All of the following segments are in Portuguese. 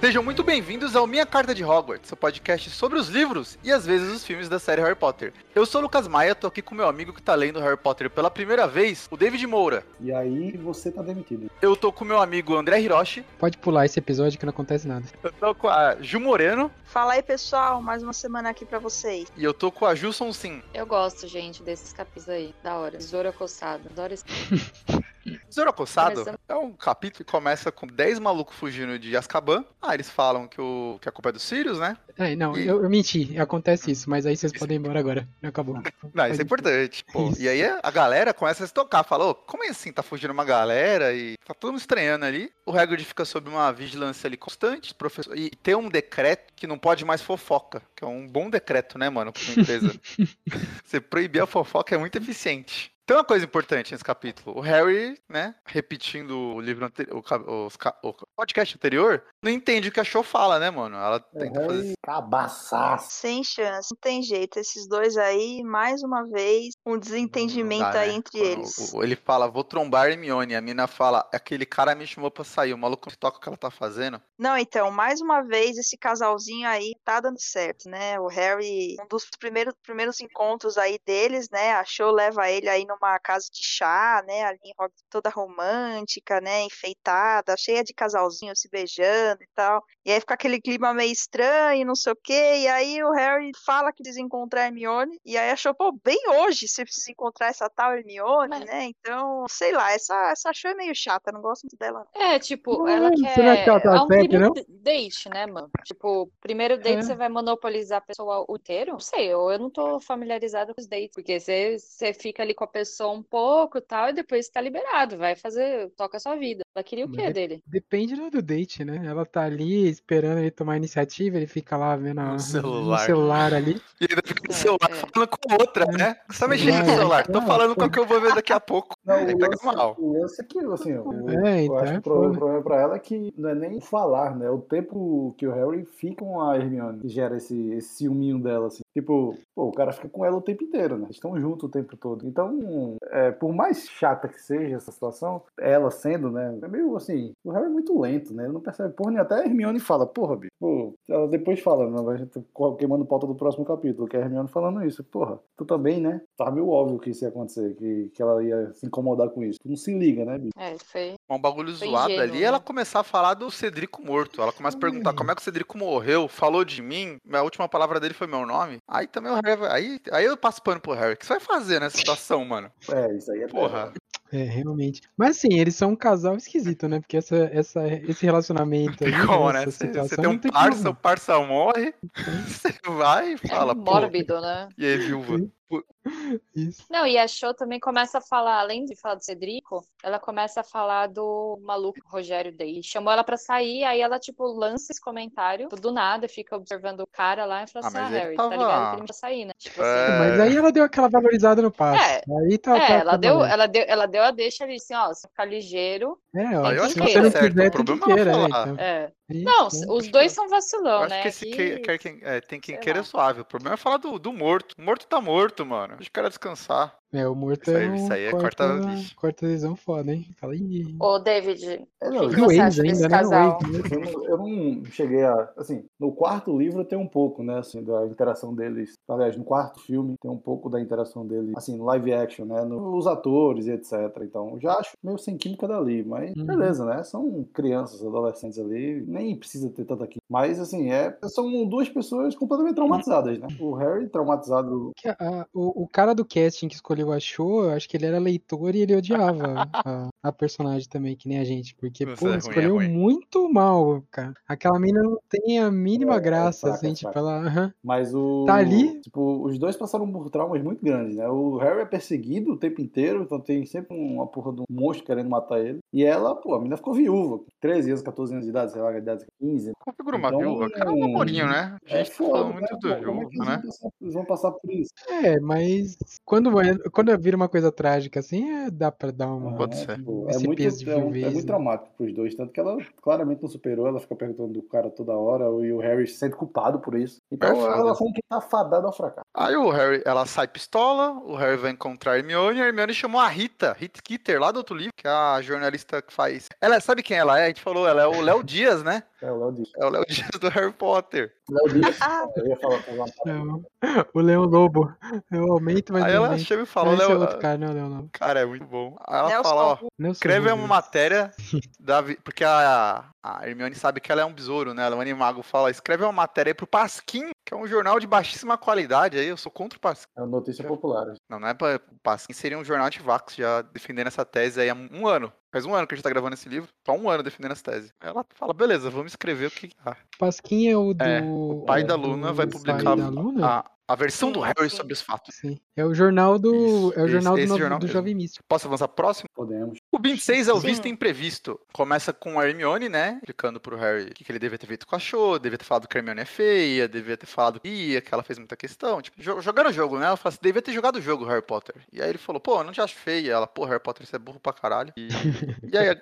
Sejam muito bem-vindos ao Minha Carta de Hogwarts, seu podcast sobre os livros e às vezes os filmes da série Harry Potter. Eu sou o Lucas Maia, tô aqui com meu amigo que tá lendo Harry Potter pela primeira vez, o David Moura. E aí você tá demitido. Eu tô com meu amigo André Hiroshi. Pode pular esse episódio que não acontece nada. Eu tô com a Ju Moreno. Fala aí, pessoal, mais uma semana aqui pra vocês. E eu tô com a Ju Sim. Eu gosto, gente, desses capítulos aí. Da hora. Tesouro coçado. Adoro esse. Tesouro Acossado Começando... é um capítulo que começa com 10 malucos fugindo de Azkaban. Ah, eles falam que, o, que a culpa é do Sirius, né? É, não, e... eu, eu, menti, acontece isso, mas aí vocês isso. podem ir embora agora. Acabou. Não, isso é importante. Pô. E aí a galera começa a se tocar, falou, como é assim, tá fugindo uma galera e tá todo mundo estranhando ali. O Hagrid fica sob uma vigilância ali constante, professor, e tem um decreto que não pode mais fofoca, que é um bom decreto, né, mano, pra uma empresa. Você proibir a fofoca é muito eficiente. Tem uma coisa importante nesse capítulo. O Harry, né, repetindo o livro anterior, o, o, podcast anterior, não entende o que a Show fala, né, mano? Ela tenta fazer. Cabaçaço. Sem chance, não tem jeito. Esses dois aí, mais uma vez, um desentendimento dá, aí né? entre eles. ele fala, vou trombar Hermione. A mina fala, aquele cara me chamou pra sair. O maluco toca o que ela tá fazendo. Não, então, mais uma vez, esse casalzinho aí tá dando certo, né? O Harry, um dos primeiros, primeiros encontros aí deles, né? A Show leva ele aí no uma casa de chá, né, ali toda romântica, né, enfeitada, cheia de casalzinho se beijando e tal. E aí fica aquele clima meio estranho, não sei o quê, e aí o Harry fala que precisa encontrar a Hermione, e aí achou, pô, bem hoje você precisa encontrar essa tal Hermione, Mas... né, então, sei lá, essa, essa achou meio chata, não gosto muito dela. É, tipo, ela quer... Será que ela tá é um primeiro date, né, mano? Tipo, primeiro date é. você vai monopolizar a pessoa o inteiro? Não sei, eu, eu não tô familiarizada com os dates, porque você, você fica ali com a pessoa pessoa um pouco e tal, e depois está liberado, vai fazer, toca a sua vida. Ela queria o quê dele? Depende do date, né? Ela tá ali esperando ele tomar iniciativa, ele fica lá vendo no celular, no celular ali. E ainda fica no é, celular é. falando com outra, é. né? Você tá mexendo no celular, tô falando com o que eu vou ver daqui a pouco. Não, o lance, mal. o lance é que, assim, o, é, então, eu acho que o problema, problema pra ela é que não é nem falar, né? O tempo que o Harry fica com a Hermione, que gera esse, esse ciúminho dela, assim. Tipo, pô, o cara fica com ela o tempo inteiro, né? Estão juntos o tempo todo. Então, é, por mais chata que seja essa situação, ela sendo, né? É meio assim, o Harry é muito lento, né? Ele não percebe porra, nem até a Hermione fala, porra, bicho. Pô, ela depois fala, não, vai queimando pauta do próximo capítulo, que é a Hermione falando isso. Porra, tu também, né? Tava meio óbvio que isso ia acontecer, que, que ela ia se incomodar com isso. Tu não se liga, né, bicho? É, foi. Um bagulho foi zoado ingênuo, ali, né? ela começar a falar do Cedrico morto. Ela começa a perguntar como é que o Cedrico morreu, falou de mim, a última palavra dele foi meu nome. Aí também o Harry Aí, aí eu passo pano pro Harry. O que você vai fazer nessa situação, mano? É, isso aí é Porra. É, realmente. Mas assim, eles são um casal esquisito, né? Porque essa, essa, esse relacionamento aí. Como, né? Você tem um parça, o parça morre, você vai e fala. É mórbido, né? E aí, viúva? Isso. Não, e a Show também começa a falar, além de falar do Cedrico, ela começa a falar do maluco Rogério Day. Chamou ela pra sair, aí ela, tipo, lança esse comentário do nada, fica observando o cara lá e fala ah, assim: Ah, Harry, tava... tá ligado que ele sair, né? Tipo é... assim. Mas aí ela deu aquela valorizada no passo. É, aí tá, é tá, ela, tá deu, ela, deu, ela deu a deixa ali assim: ó, você ficar ligeiro. É, ó, eu acho que você não quiser, o problema é né, então. é. Não, os dois são vacilão, né? Acho que esse que... quer, quem, é, tem quem queira é suave. O problema é falar do, do morto. O morto tá morto, mano. Deixa o cara descansar. É, o morto isso aí, é um isso aí é corta, corta visão foda, hein? Fala aí. Ô, David, é, não, o que, você acha ainda, desse né? casal? Eu não, eu não cheguei a... Assim, no quarto livro tem um pouco, né, assim, da interação deles. Aliás, no quarto filme tem um pouco da interação deles, assim, no live action, né, nos atores e etc. Então, já acho meio sem química dali, mas uhum. beleza, né? São crianças, adolescentes ali, nem precisa ter tanto aqui. Mas, assim, é, são duas pessoas completamente traumatizadas, né? O Harry traumatizado... o, o cara do casting que escolheu achou, eu acho que ele era leitor e ele odiava a, a, personagem também, que nem a gente. Porque, Você pô, é, é escolheu ruim, muito mal, cara. Aquela mina não tem a mínima é, graça, é, assim, tipo, ela. Uh -huh. Mas o. Tá ali. Tipo, os dois passaram por traumas muito grandes, né? O Harry é perseguido o tempo inteiro, então tem sempre uma porra de um monstro querendo matar ele. E ela, pô, a mina ficou viúva, 13 anos, 14 anos de idade, sei lá, de idade 15. Configura uma então, viúva, cara, é um namorinho, né? A gente é foda, falou muito né? do viúva, né? Eles vão passar por isso. É, mas quando, quando vira uma coisa trágica assim, é, dá pra dar uma. Pode ser. Tipo, é, muito, é, é, muito né? traumático pros dois. Tanto que ela claramente não superou, ela fica perguntando do cara toda hora, e o Harry se sente culpado por isso. Então é ela foi que tá fadada ao fracasso. Aí o Harry, ela sai pistola, o Harry vai encontrar a Hermione, a Hermione chamou a Rita, Rita Skeeter, lá do outro livro, que é a jornalista que faz. Ela sabe quem ela é? A gente falou, ela é o Léo Dias, né? É o Léo Dias. É o Léo Dias do Harry Potter. Léo Dias. eu ia falar, é, o Leão Lobo. Eu aumento, mas Aí ela chega e fala, Léo. É outro cara, não, não, não. Cara, é muito bom. Aí ela Nelson. fala, ó, Nelson escreve uma matéria da, porque a, a Hermione sabe que ela é um besouro, né? Ela é um animago. Fala, escreve uma matéria aí pro Pasquim, que é um jornal de baixíssima qualidade. Aí eu sou contra o Pasquim. É uma notícia popular. Não, não é pra. O Pasquim seria um jornal de Vax já defendendo essa tese aí há um ano. Faz um ano que a gente tá gravando esse livro, só um ano defendendo essa tese. Ela fala, beleza, vamos escrever o que. Ah. Pasquim é o do. É, o pai é, da Luna vai publicar a, a versão sim, do Harry sim. sobre os fatos. Sim. É o jornal do. é o jornal esse, do, esse jornal do Jovem Místico. Posso avançar próximo? Podemos. O 26 é o visto imprevisto. Começa com a Hermione, né? Explicando pro Harry o que, que ele devia ter feito com a Cho, devia ter falado que a Hermione é feia, devia ter falado que ia, que ela fez muita questão. Tipo, jogando o jogo, né? Ela fala assim, devia ter jogado o jogo, Harry Potter. E aí ele falou, pô, eu não te acho feia. Ela, pô, Harry Potter, você é burro pra caralho. E, e aí.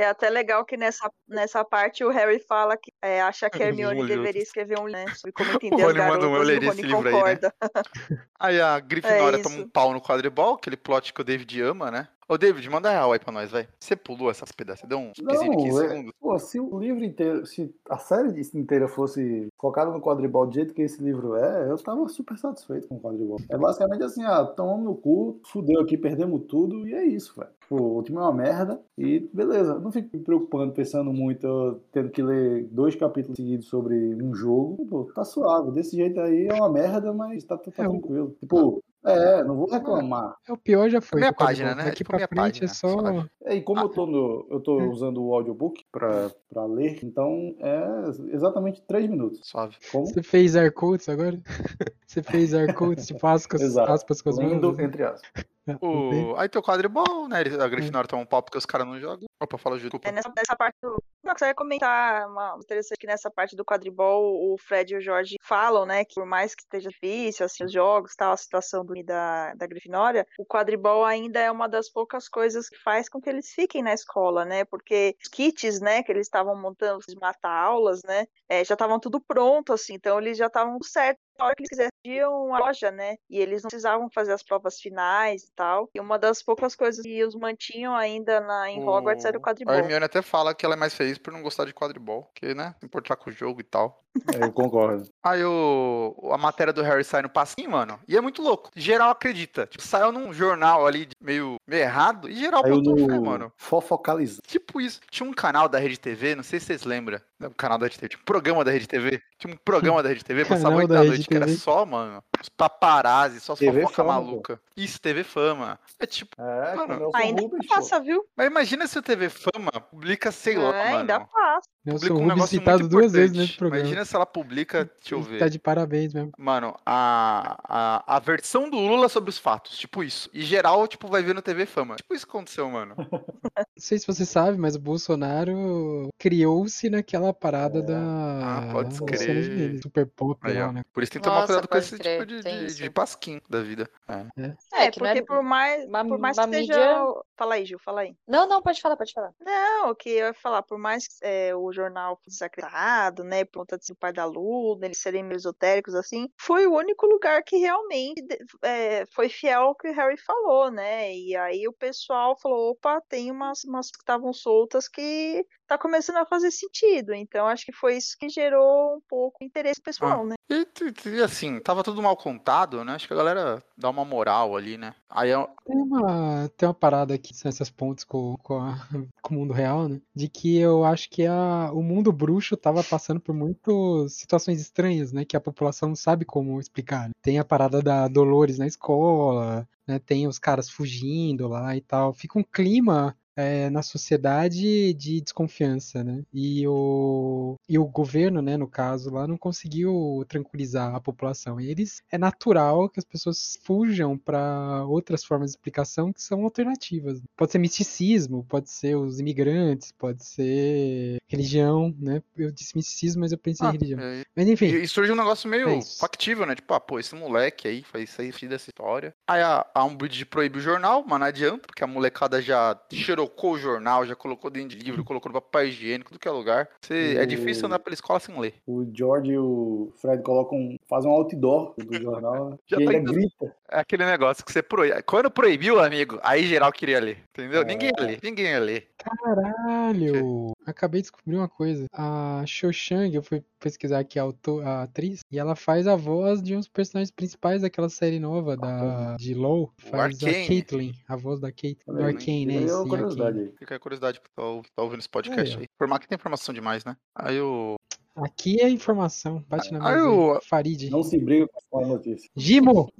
É até legal que nessa, nessa parte o Harry fala que é, acha que a Hermione deveria escrever um livro né, sobre como entender as garotas um, e o Rony concorda. Aí, né? aí a Grifinória é toma um pau no quadribol, aquele plot que o David ama, né? Ô, David, manda real aí pra nós, vai. Você pulou essas pedaços, deu um não, 15 é, segundos. Pô, se o livro inteiro, se a série inteira fosse focada no quadribol do jeito que esse livro é, eu tava super satisfeito com o quadribol. É basicamente assim, ah, tomamos no cu, fudeu aqui, perdemos tudo, e é isso, velho. O último é uma merda, e beleza. Não fico me preocupando, pensando muito, tendo que ler dois capítulos seguidos sobre um jogo. Pô, tá suave. Desse jeito aí é uma merda, mas tá, tá, tá é, tranquilo. Tipo, é, não vou reclamar. É, o pior já foi. Minha página, né? Daqui tipo, pra frente página, é só. É, e como ah. eu tô, no, eu tô hum. usando o audiobook pra, pra ler, então é exatamente 3 minutos. Suave. Como? Você fez air quotes agora? Você fez air quotes de aspas, aspas com as mãos? entre aspas. O... Aí tem o quadribol, né? A Grifinória toma um pau porque os caras não jogam. Opa, fala junto. É nessa, nessa parte do. Não, você ia comentar uma interessante que nessa parte do quadribol, o Fred e o Jorge falam, né? Que por mais que esteja difícil, assim, os jogos, tal, a situação do, da, da Grifinória, o quadribol ainda é uma das poucas coisas que faz com que eles fiquem na escola, né? Porque os kits, né, que eles estavam montando, os mata-aulas, né? É, já estavam tudo pronto, assim, então eles já estavam certo a hora que eles quisessem a loja, né? E eles não precisavam fazer as provas finais e tal. E uma das poucas coisas que os mantinham ainda na, em Hogwarts era o quadribol. A Hermione até fala que ela é mais feliz por não gostar de quadribol, que, né, se importar com o jogo e tal. É, eu concordo. Aí o, a matéria do Harry sai no passinho, mano, e é muito louco. Geral acredita. Tipo, saiu num jornal ali meio errado e geral botou no... fé, mano. Fofocalizado. Tipo isso. Tinha um canal da Rede TV, não sei se vocês lembram. Um canal da Rede TV, tinha um programa da Rede TV. Tinha um programa da Rede TV, passava 8 da noite, que era só, mano, paparazzi, só TV fofoca fama, maluca. Pô. Isso, TV Fama. É tipo. É, mano, ainda Rubens, passa, viu? Mas imagina se o TV Fama publica, sei lá, é, mano. Ainda passa. Publica um negócio citado duas vezes nesse programa. Imagina se ela publica, deixa eu ver. Tá de parabéns mesmo. Mano, a, a, a versão do Lula sobre os fatos, tipo isso. E geral, tipo, vai ver no TV Fama. Tipo isso que aconteceu, mano. Não sei se você sabe, mas o Bolsonaro criou-se naquela parada é. da. Ah, pode crer. Super pop Aí, lá, né? Por isso tem que tomar cuidado com esse crer, tipo de, de, de, pasquim da vida. É, é, é porque é... por mais, uma, por mais que seja. Mídia... Fala aí, Gil, fala aí. Não, não, pode falar, pode falar. Não, o que eu ia falar, por mais que é, o jornal fosse desacreditado, né, por conta de ser o pai da Luna, eles serem meio esotéricos assim, foi o único lugar que realmente é, foi fiel ao que o Harry falou, né? E aí o pessoal falou: opa, tem umas, umas que estavam soltas que tá começando a fazer sentido. Então acho que foi isso que gerou um pouco de interesse pessoal, ah, né? E, e, assim, tava tudo mal contado, né? Acho que a galera dá uma moral ali, né? Aí eu... tem, uma, tem uma parada aqui nessas pontes com, com, a, com, o mundo real, né? De que eu acho que a, o mundo bruxo tava passando por muitas situações estranhas, né? Que a população não sabe como explicar. Né? Tem a parada da Dolores na escola, né? Tem os caras fugindo lá e tal. Fica um clima é, na sociedade de desconfiança, né? E o, e o governo, né, no caso lá, não conseguiu tranquilizar a população. E eles é natural que as pessoas fujam para outras formas de explicação que são alternativas. Pode ser misticismo, pode ser os imigrantes, pode ser religião, né? Eu disse misticismo, mas eu pensei ah, em religião. É... Mas enfim. E, surge um negócio meio é factível, né? Tipo, ah, pô, esse moleque aí faz isso aí, dessa história. Aí a, a Umbridge proíbe o jornal, mas não adianta, porque a molecada já cheirou socou o jornal, já colocou dentro de livro, colocou no papel higiênico, tudo que é lugar. Você, o... É difícil andar pela escola sem ler. O George e o Fred colocam fazem um outdoor do jornal já e tá ainda grita. É aquele negócio que você proíbe. Quando proibiu, amigo, aí geral queria ler. Entendeu? É... Ninguém ia ler. Ninguém ia ler. Caralho! Acabei de descobrir uma coisa. A Cho Chang, eu fui pesquisar aqui a, autor, a atriz, e ela faz a voz de um dos personagens principais daquela série nova da, de LoL. Faz a Caitlyn, a voz da Caitlyn. Do Arcane, né? Sim, curiosidade Fica a curiosidade pra tá ouvindo esse podcast é, aí. Por mais que tem informação demais, né? Aí o. Aqui é informação. Bate na mesa. Aí o... Farid. Não se briga com a notícia. Gimo!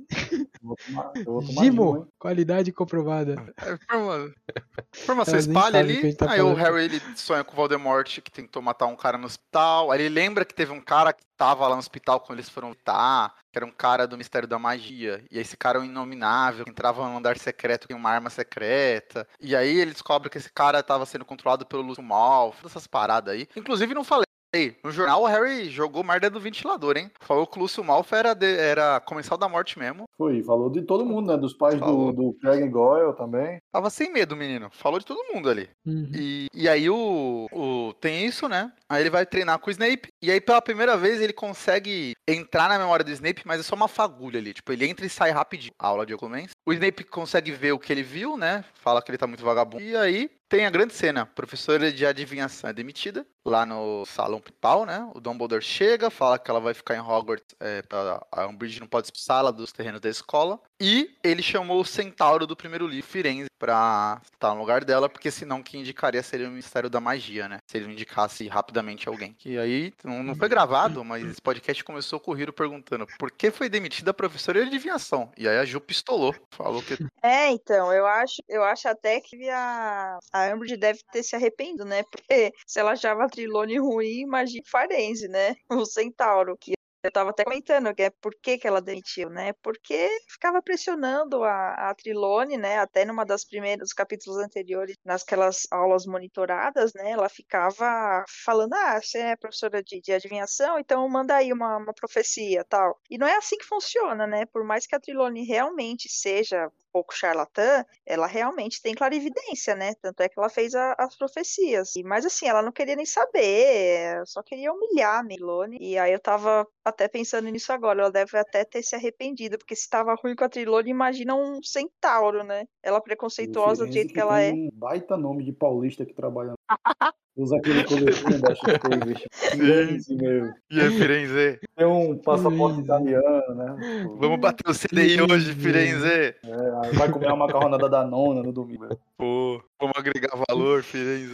Gimo, qualidade comprovada. É, informação espalha ali. Tá aí o Harry ele sonha com o Voldemort que tentou matar um cara no hospital. Aí ele lembra que teve um cara que tava lá no hospital quando eles foram lutar, que era um cara do Mistério da Magia. E esse cara é um inominável, que entrava no andar secreto com uma arma secreta. E aí ele descobre que esse cara tava sendo controlado pelo Lúcio Mal, todas essas paradas aí. Inclusive, não falei Ei, no jornal o Harry jogou merda do ventilador, hein? Falou que o Lúcio Malfoy era, de, era comensal da morte mesmo. Foi, falou de todo mundo, né? Dos pais do, do Craig Goyle também. Tava sem medo, menino. Falou de todo mundo ali. Uhum. E, e aí o, o. Tem isso, né? Aí ele vai treinar com o Snape. E aí, pela primeira vez, ele consegue entrar na memória do Snape, mas é só uma fagulha ali. Tipo, ele entra e sai rapidinho. A aula de Oclumens. O Snape consegue ver o que ele viu, né? Fala que ele tá muito vagabundo. E aí, tem a grande cena. professora de adivinhação é demitida lá no salão principal, né? O Dumbledore chega, fala que ela vai ficar em Hogwarts, é, a Umbridge não pode expulsá-la dos terrenos da escola. E ele chamou o centauro do primeiro livro, Firenze, pra estar no lugar dela, porque senão quem indicaria seria o Ministério da Magia, né? Se ele indicasse rapidamente alguém. E aí, não foi gravado, mas esse podcast começou com o Hiro perguntando por que foi demitida a professora de adivinhação. E aí a Ju pistolou, falou que... É, então, eu acho, eu acho até que a, a Umbridge deve ter se arrependido, né? Porque se ela achava Trilone ruim, imagina Firenze, né? O centauro, que eu tava até comentando que é por que, que ela demitiu, né? Porque ficava pressionando a, a Trilone, né? Até numa das primeiros capítulos anteriores, nasquelas aulas monitoradas, né? Ela ficava falando: ah, você é professora de, de adivinhação, então manda aí uma, uma profecia tal. E não é assim que funciona, né? Por mais que a Trilone realmente seja pouco charlatã, ela realmente tem clarividência, né? Tanto é que ela fez a, as profecias. E, mas assim, ela não queria nem saber, só queria humilhar a Melone. E aí eu tava até pensando nisso agora, ela deve até ter se arrependido, porque se estava ruim com a Trilone, imagina um centauro, né? Ela preconceituosa do jeito que, ela é. Um baita nome de paulista que trabalha. Usa aquele coletinho da Firenze, meu. E é Firenze. Tem um passaporte italiano, né? Vamos bater o CDI hoje, Firenze. É, vai comer uma macarronada da nona no domingo. Pô, vamos agregar valor, Firenze.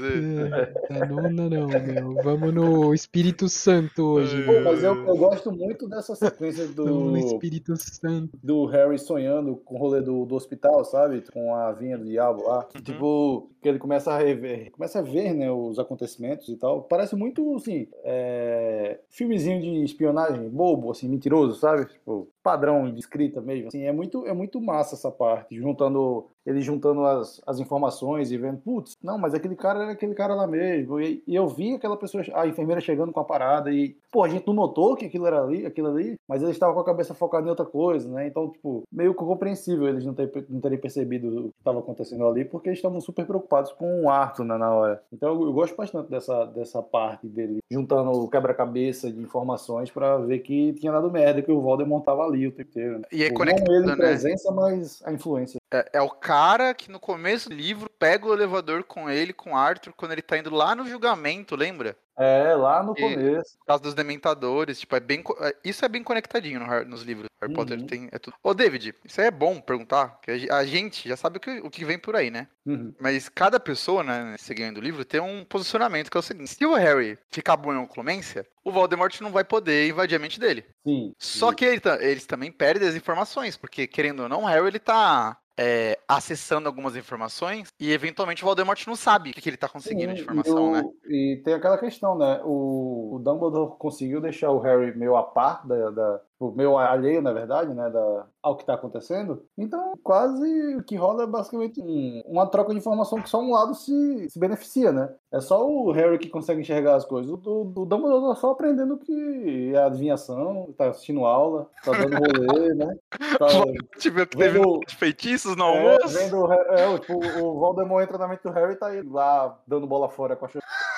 É, da nona não, meu. Vamos no Espírito Santo hoje. Pô, mas eu, eu gosto muito dessa sequência do... No Espírito Santo. Do Harry sonhando com o rolê do, do hospital, sabe? Com a vinha do diabo lá. Uhum. Tipo, que ele começa a rever, começa a ver, né, os acontecimentos e tal. Parece muito, assim, é... filmezinho de espionagem bobo, assim, mentiroso, sabe? Tipo, padrão de escrita mesmo. Assim, é muito, é muito massa essa parte, juntando ele juntando as, as informações e vendo, putz, não, mas aquele cara era aquele cara lá mesmo. E, e, eu vi aquela pessoa, a enfermeira chegando com a parada e, pô, a gente não notou que aquilo era ali, aquilo ali, mas ele estava com a cabeça focada em outra coisa, né? Então, tipo, meio compreensível eles não, ter, não terem percebido o que estava acontecendo ali, porque eles estavam super preocupados com o Arthur né, na hora. Então, eu, eu, gosto bastante dessa, dessa parte dele, juntando o quebra-cabeça de informações para ver que tinha dado merda, que o Voldemort tava ali o tempo inteiro. Né? E é conectado, não ele né? presença, mas a influência. É, é, o cara que no começo do livro pega o elevador com ele, com Arthur, quando ele tá indo lá no julgamento, lembra? É, lá no e, começo. Por causa dos dementadores, tipo, é bem. É, isso é bem conectadinho no, nos livros. Harry uhum. Potter tem. É tudo. Ô, David, isso aí é bom perguntar, que a gente já sabe o que, o que vem por aí, né? Uhum. Mas cada pessoa, né, seguindo o livro, tem um posicionamento que é o seguinte: se o Harry ficar bom em oclumência, o Voldemort não vai poder invadir a mente dele. Sim. Só sim. que ele, eles também perdem as informações, porque querendo ou não, o Harry ele tá é, acessando algumas informações e eventualmente o Voldemort não sabe o que, que ele está conseguindo Sim, de informação, o, né? E tem aquela questão, né? O, o, Dumbledore conseguiu deixar o Harry meio a par da, da, tipo, meio alheio, na verdade, né, da, ao que está acontecendo. Então, quase o que rola é basicamente um, uma troca de informação que só um lado se, se beneficia, né? É só o Harry que consegue enxergar as coisas. O, o, o Dumbledore tá só aprendendo que é adivinhação, tá assistindo aula, tá dando rolê, né? Tá, Tive que teve feitiços no é, almoço. Vendo, é, tipo, o Voldemort entra na mente do Harry e tá aí lá dando bola fora com a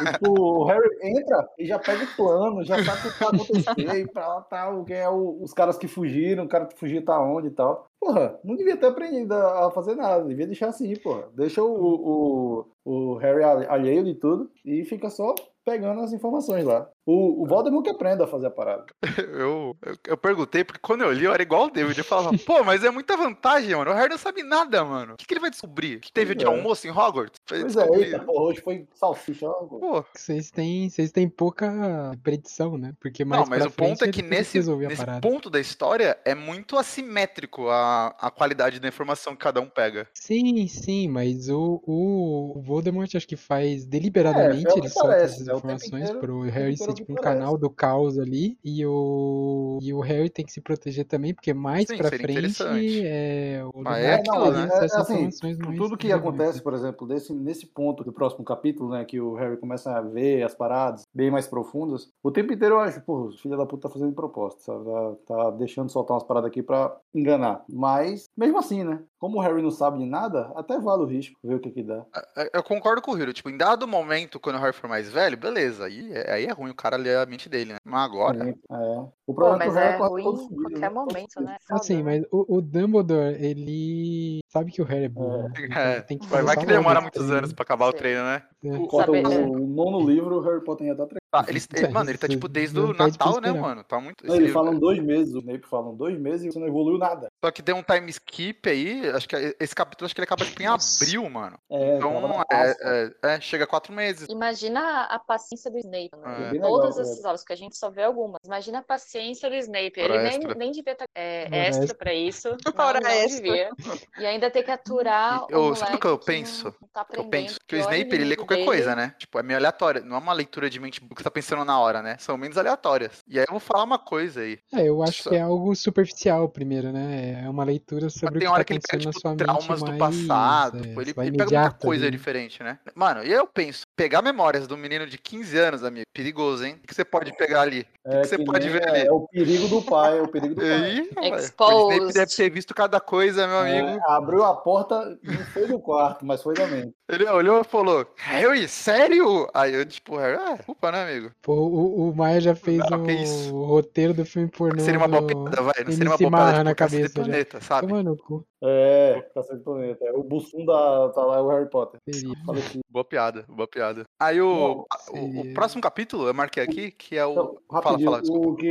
tipo, o Harry entra e já pega o plano, já sabe o que vai acontecer, pra lá tá, quem é o, os caras que fugiram, o cara que fugiu tá onde e tal. Porra, não devia ter aprendido a fazer nada, devia deixar assim, porra. Deixa o, o, o Harry alheio de tudo e fica só pegando as informações lá. O, o Voldemort que aprenda a fazer a parada. Eu, eu, eu, perguntei, porque quando eu li, eu era igual o David. Eu falava, pô, mas é muita vantagem, mano. O Harry não sabe nada, mano. O que, que ele vai descobrir? Que teve de é. almoço em Hogwarts? Pois é, eita, porra, hoje foi salsicha. Pô. Vocês têm, vocês têm pouca predição, né? Porque mais Não, mas o ponto é que nesse, nesse ponto da história é muito assimétrico a, a qualidade da informação que cada um pega. Sim, sim, mas o, o Voldemort acho que faz deliberadamente, é, ele solta essas é informações pro Harry ser tipo um canal do caos ali. E o, e o Harry tem que se proteger também, porque mais Sim, pra frente é o ah, é, não, né? é, assim, tudo que acontece, por exemplo, desse, nesse ponto do próximo capítulo, né, que o Harry começa a ver as paradas bem mais profundas, o tempo inteiro eu acho, pô, o filho da puta tá fazendo proposta, sabe? Tá, tá deixando soltar umas paradas aqui pra enganar. Mas, mesmo assim, né? Como o Harry não sabe de nada, até vale o risco, ver o que que dá. Eu concordo com o Hiro, tipo, em dado momento, quando o Harry for mais velho, beleza, aí, aí é ruim o cara ler a mente dele, né? Mas agora. Sim, é. O problema Pô, mas é, é ruim em qualquer né? momento, né? Assim, mas o, o, Dumbledore, ele sabe que o Harry é burro. É. é. Tem que vai, vai que demora muitos anos pra acabar Sim. o treino, né? É. O, o, o, nono livro, o Harry Potter já tá treinando. Ah, ele, ele, mano, ele tá tipo desde o Natal, né, mano? Tá muito. Não, eles falam dois meses, o Snape falam dois meses e você não evoluiu nada. Só que deu um time skip aí, acho que esse capítulo acho que ele acaba tipo, em abril, mano. É, então, é, é, é, chega a quatro meses. Imagina a paciência do Snape, né? É. Todas essas aulas que a gente só vê algumas. Imagina a paciência do Snape. Ele nem, nem devia estar é, extra pra isso. Não, não devia. E ainda ter que aturar eu, Sabe o que eu penso? Tá eu penso que o Snape, ele lê qualquer dele. coisa, né? Tipo, é meio aleatório. Não é uma leitura de mente que você tá pensando na hora, né? São menos aleatórias. E aí eu vou falar uma coisa aí. É, eu acho Só... que é algo superficial primeiro, né? É uma leitura sobre tem o que hora tá que ele pega, tipo, traumas do passado. É, tipo, ele, ele pega muita coisa ali. diferente, né? Mano, e eu penso, pegar memórias do menino de 15 anos, amigo, perigoso, hein? O que você pode pegar ali? O é, que você pode ver ali? É o perigo do pai, é o perigo do pai. Exposed. O deve ter visto cada coisa, meu é, amigo. abriu a porta, não foi do quarto, mas foi da mente. Ele olhou e falou, Harry, sério? Aí eu, tipo, Harry, ah, culpa, né, amigo? Pô, o, o Maia já fez não, o, o, roteiro do filme pornô. Seria uma boa piada, vai. Não seria uma boa piada, tipo, na cabeça, planeta, sabe? Toma no cu. É, Cacete Planeta. É o Bussum da. tá lá, é o Harry Potter. Boa piada, boa piada. Aí o, o, o, próximo capítulo, eu marquei aqui, que é o. Então, fala, fala, desculpa. O que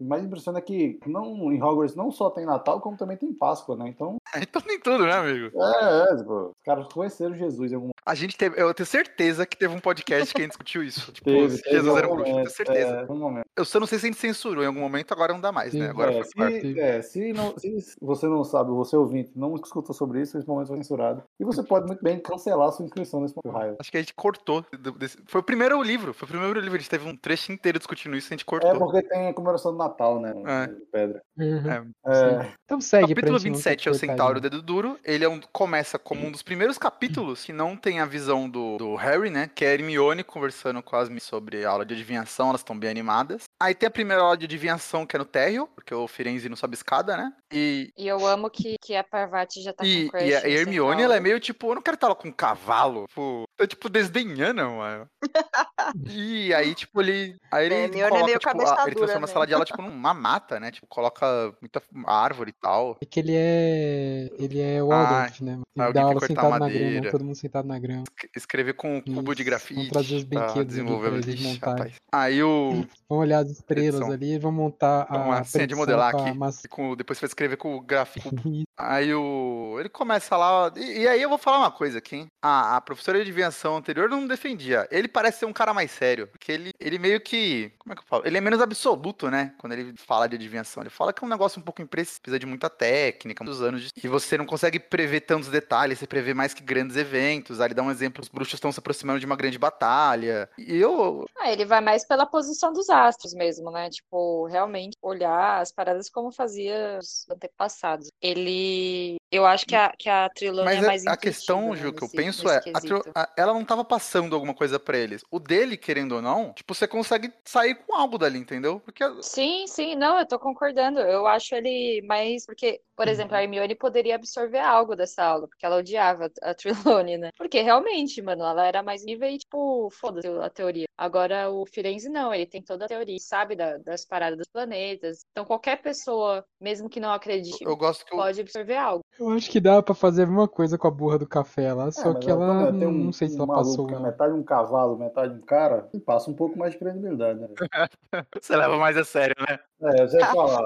mais impressiona é que não, em Hogwarts não só tem Natal, como também tem Páscoa, né? Então. então tem tudo, né, amigo? É, é, tipo, os caras conheceram Jesus em algum A gente teve. Eu tenho certeza que teve um podcast que a gente discutiu isso. Tipo, teve, Jesus era um bruxo, tenho certeza. É, um momento. Eu só não sei se a gente censurou em algum momento, agora não dá mais, né? Sim, né? Agora é, se, é, se, não, se você não sabe, você ouvinte, não escutou sobre isso, esse momento foi censurado. E você pode muito bem cancelar sua inscrição nesse raio. Acho que a gente cortou. Desse... Foi o primeiro livro, foi o primeiro livro. A gente teve um trecho inteiro discutindo isso e a gente cortou. É porque tem a comemoração do Natal, né? É. Pedra. Uhum. É. É. Então segue. Capítulo 27 é o Centauro Dedo Duro. Ele é um, começa como um dos primeiros capítulos que não tem a visão do, do Harry, né? Que é a Hermione conversando com as sobre a aula de adivinhação, elas estão bem animadas. Aí tem a primeira aula de adivinhação que é no térreo, porque o Firenze não sobe escada, né? E, e eu amo que, que a Parvati já tá e, com crush. E a Hermione, ela é meio tipo, eu não quero estar lá com um cavalo. Tipo, tá tipo desdenhando, mano. e aí, tipo, ele. Aí ele é, coloca, é meio tipo, a, ele transforma a sala de aula, tipo, numa mata, né? Tipo, coloca muita árvore e tal. É que ele é. Ele é o ah, né? Ele dá aula sentado na grama, todo mundo sentado na grama. Escrever com um cubo de grafite. Vamos trazer os brinquedos desenvolver ali pra eles montarem. Aí o. Vamos olhar as estrelas Edição. ali e vamos montar a. Uma senha de modelar aqui. Com, depois você vai escrever com o gráfico. aí o. Ele começa lá. E, e, aí eu vou falar uma coisa aqui, hein? A, a professora de adivinhação anterior não defendia. Ele parece ser um cara mais sério. Porque ele, ele meio que. Como é que eu falo? Ele é menos absoluto, né? Quando ele fala de adivinhação. Ele fala que é um negócio um pouco impreciso, precisa de muita técnica, muitos anos de E você não consegue prever tantos detalhes, você prevê mais que grandes eventos. Ali dá um exemplo: os bruxos estão se aproximando de uma grande batalha. E eu. Ah, ele vai mais pela posição dos astros mesmo, né? Tipo, realmente olhar as paradas como fazia os antepassados. Ele. Eu acho que a, que a trilogia Mas é mais a, a questão, Ju, que eu penso é: a, a, ela não tava passando alguma coisa para eles. O dele, querendo ou não, tipo, você consegue sair com algo dali, entendeu? Porque... Sim, sim, não, eu tô concordando. Eu acho ele mais. Porque, por exemplo, a uhum. Hermione poderia absorver algo dessa aula, porque ela odiava a Trelawney, né? Porque realmente, mano, ela era mais nível e, tipo, foda-se a teoria. Agora o Firenze não, ele tem toda a teoria, sabe da, das paradas dos planetas. Então qualquer pessoa, mesmo que não acredite, eu gosto que pode eu... absorver algo. Eu acho que dá para fazer a mesma coisa com a burra do café lá, é, só que ela um, não sei se ela passou. É metade um cavalo, metade um cara, passa um pouco mais de credibilidade, né? Você leva mais a sério, né? É, eu já falar.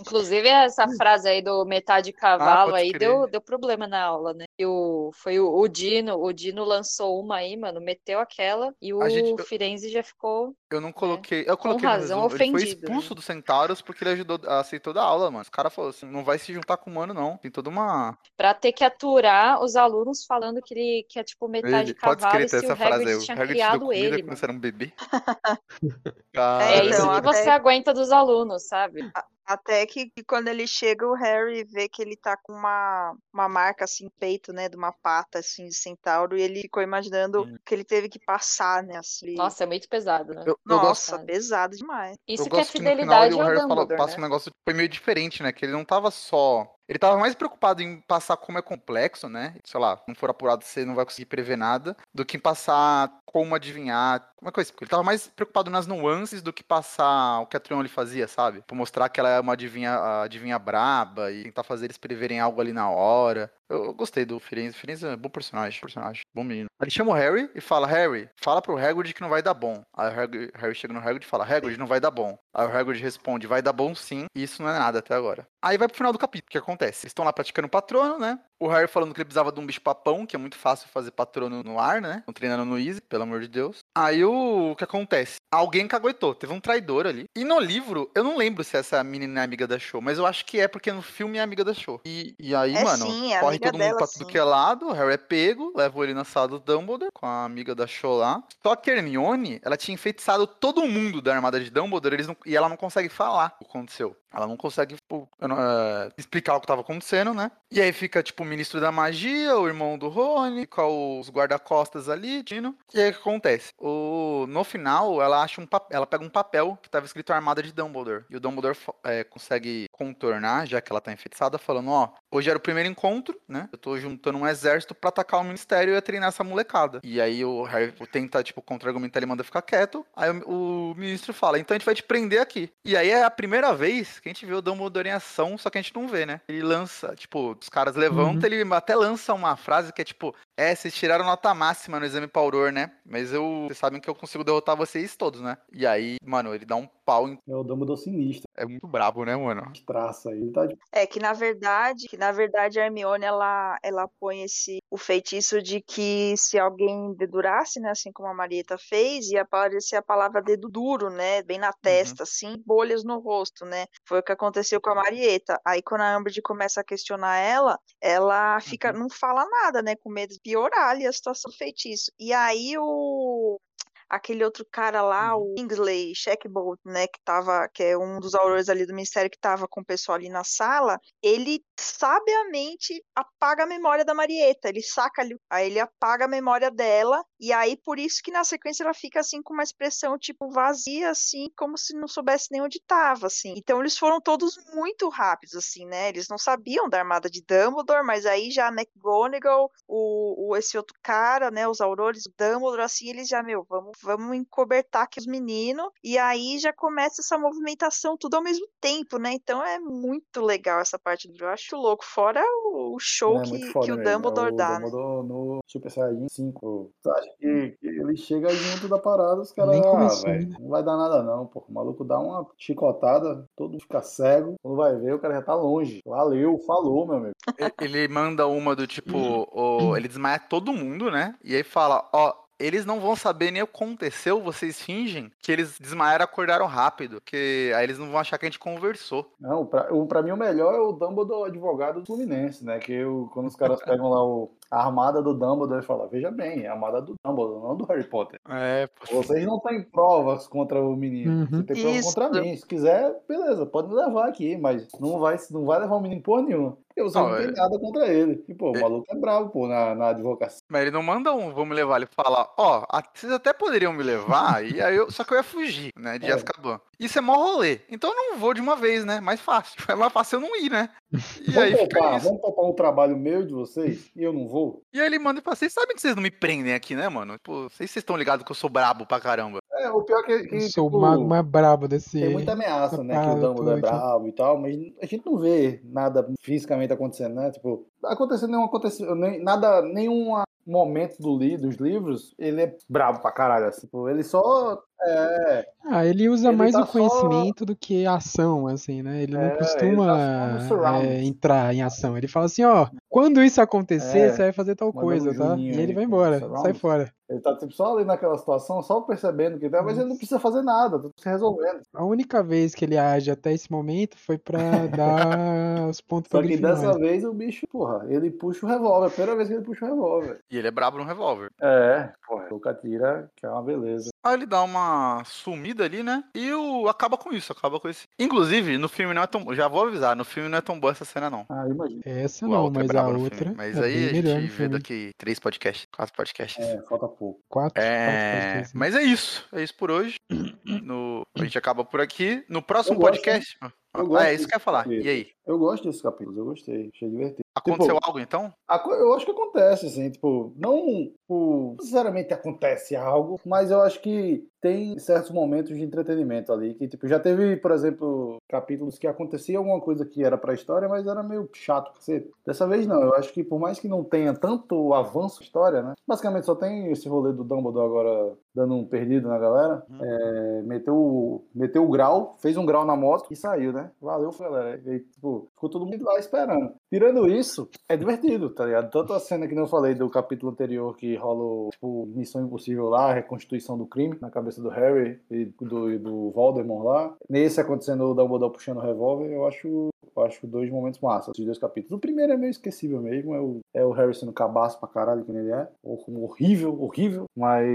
Inclusive, essa frase aí do metade cavalo ah, aí deu, deu problema na aula, né? E o, foi o, o, Dino, o Dino lançou uma aí, mano, meteu aquela e o gente, Firenze já ficou. Eu não coloquei. Eu coloquei com razão, ofendido. Ele foi expulso né? do Centauros porque ele ajudou, aceitou da aula, mano. Os caras falaram assim: não vai se juntar com o mano, não. Tem toda uma. Pra ter que aturar os alunos falando que ele que é tipo metade ele, cavalo pode escrever essa frase aí. tinha Hagrid criado ele. Era um bebê. é isso que você aguenta dos alunos, sabe? Até que, que, quando ele chega, o Harry vê que ele tá com uma, uma marca assim, peito, né? De uma pata assim de centauro, e ele ficou imaginando hum. que ele teve que passar, né? Assim. Nossa, é muito pesado, né? Eu, eu Nossa, gosto... pesado demais. Isso eu que é fidelidade que ao Harry Dumbledore, fala, passa né? um negócio foi meio diferente, né? Que ele não tava só ele tava mais preocupado em passar como é complexo, né? Sei lá, não for apurado, você não vai conseguir prever nada, do que em passar como adivinhar. Uma coisa, porque ele tava mais preocupado nas nuances do que passar o que a Trion fazia, sabe? Por mostrar que ela é uma adivinha, adivinha braba e tentar fazer eles preverem algo ali na hora. Eu, gostei do Firenze. Firenze é um bom personagem, personagem, bom menino. Ele chama o Harry e fala: Harry, fala pro Hagrid que não vai dar bom. Aí o Harry, Harry chega no Hagrid e fala: Hagrid, não vai dar bom. Aí o Hagrid responde: vai dar bom sim, e isso não é nada até agora. Aí vai pro final do capítulo, o que acontece? Eles estão lá praticando patrono, né? O Harry falando que ele precisava de um bicho papão, que é muito fácil fazer patrono no ar, né? Estão treinando no Easy, pelo amor de Deus. Aí o... o que acontece? Alguém caguetou, teve um traidor ali. E no livro, eu não lembro se essa menina é amiga da Show, mas eu acho que é porque no filme é amiga da Show. E, e aí, é mano, sim, é corre todo mundo pra sim. tudo que é lado, o Harry é pego, leva ele na sala do Dumbledore com a amiga da Show lá. Só que a Hermione, ela tinha enfeitiçado todo mundo da armada de Dumbledore eles não... e ela não consegue falar o que aconteceu. Ela não consegue tipo, uh, explicar o que estava acontecendo, né? E aí fica, tipo, o ministro da magia, o irmão do Rony, com os guarda-costas ali, Tino. E aí o que acontece? O... No final, ela acha um ela pega um papel que estava escrito Armada de Dumbledore. E o Dumbledore é, consegue contornar, já que ela tá enfeitiçada, falando, ó, hoje era o primeiro encontro, né? Eu tô juntando um exército para atacar o ministério e treinar essa molecada. E aí o Harry tenta, tipo, contra-argumentar, ele manda ficar quieto. Aí o, o ministro fala, então a gente vai te prender aqui. E aí é a primeira vez que a gente vê o Dumbledore em ação, só que a gente não vê, né? Ele lança, tipo, os caras levantam, uhum. ele até lança uma frase que é tipo, é, vocês tiraram nota máxima no exame Pauror, né? Mas eu, vocês sabem que eu consigo derrotar vocês todos, né? E aí, mano, ele dá um pau em... É o Dumbledore sinistro. É muito brabo, né, mano? Traça aí, tá de... É que na verdade, que na verdade a Hermione, ela, ela põe esse, o feitiço de que se alguém dedurasse, né, assim como a Marieta fez, ia aparecer a palavra dedo duro, né, bem na uhum. testa, uhum. assim, bolhas no rosto, né? Foi o que aconteceu com a Marieta. Aí quando a Umbridge começa a questionar ela, ela fica, uhum. não fala nada, né, com medo de piorar ali a situação do feitiço. E aí o aquele outro cara lá, uhum. o Kingsley Shackbolt, né, que tava, que é um dos aurores ali do ministério que tava com o pessoal ali na sala, ele sabiamente apaga a memória da Marieta, ele saca ali, aí ele apaga a memória dela, e aí por isso que na sequência ela fica assim com uma expressão tipo vazia, assim, como se não soubesse nem onde tava, assim. Então eles foram todos muito rápidos, assim, né, eles não sabiam da armada de Dumbledore, mas aí já a McGonagall, o, o esse outro cara, né, os aurores, o Dumbledore, assim, eles já, meu, vamos vamos encobertar aqui os meninos, e aí já começa essa movimentação tudo ao mesmo tempo, né? Então é muito legal essa parte do eu acho louco, fora o show é, que, que, o Dumbledore é, o dá, Dumbledore né? no Super Saiyajin 5, acho que ele chega junto da parada, os caras, ah, velho, né? não vai dar nada não, pô, o maluco dá uma chicotada, todo mundo fica cego, quando vai ver, o cara já tá longe, valeu, falou, meu amigo. Ele manda uma do tipo, o, ele desmaia todo mundo, né? E aí fala, ó, eles não vão saber nem o que aconteceu, vocês fingem que eles desmaiaram acordaram rápido, que aí eles não vão achar que a gente conversou. Não, pra, o, pra mim o melhor é o Dumbledore advogado do Fluminense, né? Que eu, quando os caras pegam lá o, a armada do Dumbledore falam, veja bem, é a armada do Dumbledore, não do Harry Potter. É, Vocês não têm provas contra o menino, uhum. você tem provas contra mim. Se quiser, beleza, pode me levar aqui, mas não vai, não vai levar o menino por nenhuma. Porque você não, não tem é... nada contra ele. E, pô, o é... maluco é bravo, pô, na, na advocacia. Mas ele não manda um, vamos levar, ele fala, ó, oh, vocês até poderiam me levar, e aí eu, só que eu ia fugir, né, de é. Azkaban. Isso é mó rolê. Então eu não vou de uma vez, né? Mais fácil. É mais fácil eu não ir, né? E vamos aí topar, vamos topar um trabalho meu de vocês e eu não vou. E aí ele manda e fala: vocês sabem que vocês não me prendem aqui, né, mano? Pô, vocês estão ligados que eu sou brabo pra caramba. É, o pior é que. que eu sou tipo, o mago mais brabo desse. Tem muita ameaça, né? que o Dumbledore é brabo e tal, mas a gente não vê nada fisicamente acontecendo, né? Tipo, acontecendo nenhum aconteceu, nem, nada, nenhum momento do li, dos livros, ele é brabo pra caralho. Assim, tipo, ele só é. Ah, ele usa ele mais tá o conhecimento só... do que a ação, assim, né? Ele é, não costuma ele tá é, entrar em ação. Ele fala assim, ó, quando isso acontecer, é, você vai fazer tal coisa, tá? E ele vai embora, sai fora. Ele tá tipo, só ali naquela situação, só percebendo que tá, mas ele não precisa fazer nada, tá se resolvendo. A única vez que ele age até esse momento foi pra dar os pontos Só que dessa vez o bicho, porra, ele puxa o revólver, a primeira vez que ele puxa o revólver. E ele é brabo no revólver. É, porra, o Catira, que é uma beleza. Aí ele dá uma sumida ali, né? E o acaba com isso, acaba com esse. Inclusive, no filme não é tão. Já vou avisar, no filme não é tão boa essa cena, não. Ah, imagina. Essa não, é mas a outra. Mas é aí a gente vê daqui três podcasts, quatro podcasts. É, falta pouco. Quatro, é... quatro Mas é isso. É isso por hoje. No... A gente acaba por aqui. No próximo podcast. ah, é isso que eu ia falar. E aí? Eu gosto desses capítulos, eu gostei, achei divertido. Aconteceu tipo, algo então? Eu acho que acontece, assim, tipo, não tipo, sinceramente acontece algo, mas eu acho que tem certos momentos de entretenimento ali, que tipo, já teve, por exemplo, capítulos que acontecia alguma coisa que era pra história, mas era meio chato. Você... Dessa vez não, eu acho que por mais que não tenha tanto avanço história, né, basicamente só tem esse rolê do Dumbledore agora dando um perdido na galera, uhum. é, meteu, meteu o grau, fez um grau na moto e saiu, né? Valeu, galera. E, tipo, ficou todo mundo lá esperando. Tirando isso, é divertido, tá ligado? Tanto a cena que eu falei do capítulo anterior que rola, tipo, Missão Impossível lá, a reconstituição do crime na cabeça do Harry e do, do Voldemort lá. Nesse acontecendo o Dumbledore puxando o revólver, eu acho eu acho dois momentos massa, esses dois capítulos. O primeiro é meio esquecível mesmo, é o, é o Harry sendo cabaço pra caralho que ele é. Horrível, horrível. Mas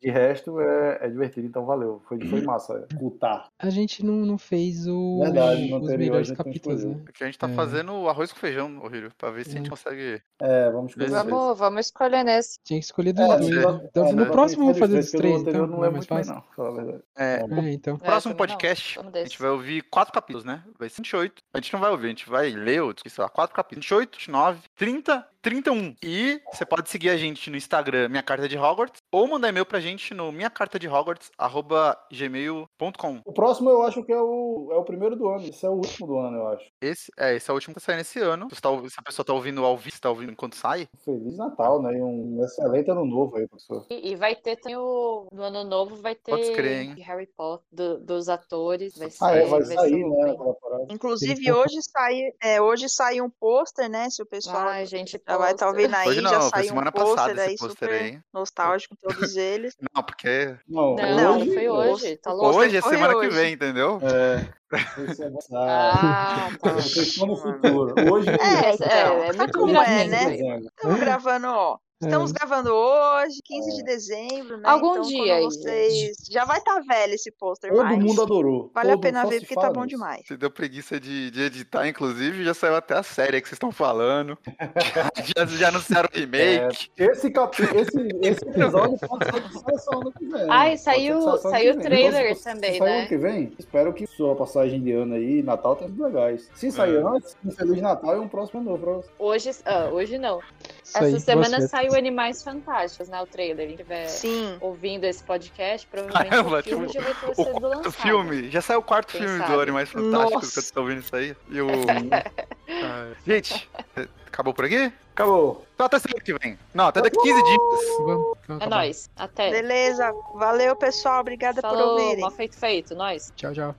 de resto é, é divertido, então valeu. Foi, foi massa escutar. A gente não, não fez o, Verdade, os melhores capítulos, né? Porque a gente tá é. fazendo arroz com feijão, horrível, pra ver se a gente é. consegue. É, vamos escolher. Vamos, vamos escolher nesse. Tinha que escolher dos é, dois. Né? Então, no próximo vamos fazer os três. Então, não é mais fácil. Bem, não, falar a verdade. É, é então. próximo podcast, a gente vai ouvir quatro capítulos, né? Vai ser 28. A gente não vai a gente vai ler leu, sei lá, quatro capítulos. 28, 29, 30 31. E você pode seguir a gente no Instagram, Minha Carta de Hogwarts, ou mandar e-mail pra gente no minha carta de Hogwarts, gmail.com. O próximo eu acho que é o, é o primeiro do ano. Esse é o último do ano, eu acho. Esse é, esse é o último que tá saindo esse ano. Se, tá, se a pessoa tá ouvindo ao vivo, tá ouvindo enquanto sai. Feliz Natal, né? E um excelente ano novo aí, professor. E, e vai ter tem o. No ano novo vai ter Pode crer, hein? Harry Potter do, dos atores. Vai ah, é, vai, vai sair, né? Inclusive, hoje sai, é, hoje sai um pôster, né? Se o pessoal Ai, gente, já vai estar tá ouvindo aí Hoje não, já saiu semana um pôster aí super aí. nostálgico todos eles. Não, porque... Não, não hoje, foi hoje, tá louco. Hoje é semana hoje. que vem, entendeu? É. Ah, tá. No futuro. Hoje é, é, é, é muito como é, né? Estamos gravando, ó, Estamos é. gravando hoje, 15 de é. dezembro, né? Algum então, dia aí. Vocês... Já vai estar tá velho esse pôster, Todo mas... mundo adorou. Vale Todo a pena ver porque tá bom demais. Você deu preguiça de, de editar, inclusive, já saiu até a série que vocês estão falando. já, já anunciaram o remake. É, esse, capi... esse, esse episódio pode ser só ano que vem. Ai, saiu, saiu o trailer então, também, se né? ano que vem, espero que sua passagem de ano aí, Natal, tenha sido legais. Se sair é. antes, um Feliz Natal e um próximo pra você. Hoje, ah, hoje não. Essa semana saiu Animais Fantásticos, né? O trailer. Quem estiver Sim. ouvindo esse podcast, provavelmente Caramba, o filme tipo, já vai ter sido lançado. filme, já saiu o quarto Quem filme sabe? do Animais Fantásticos, que você tá ouvindo isso aí. E o... gente, acabou por aqui? Acabou. Então até semana que vem. Não, até daqui 15 dias. Tá é nóis. Até. Beleza. Valeu, pessoal. Obrigada Falou, por ouvirem. Mal feito feito. Nós. Tchau, tchau.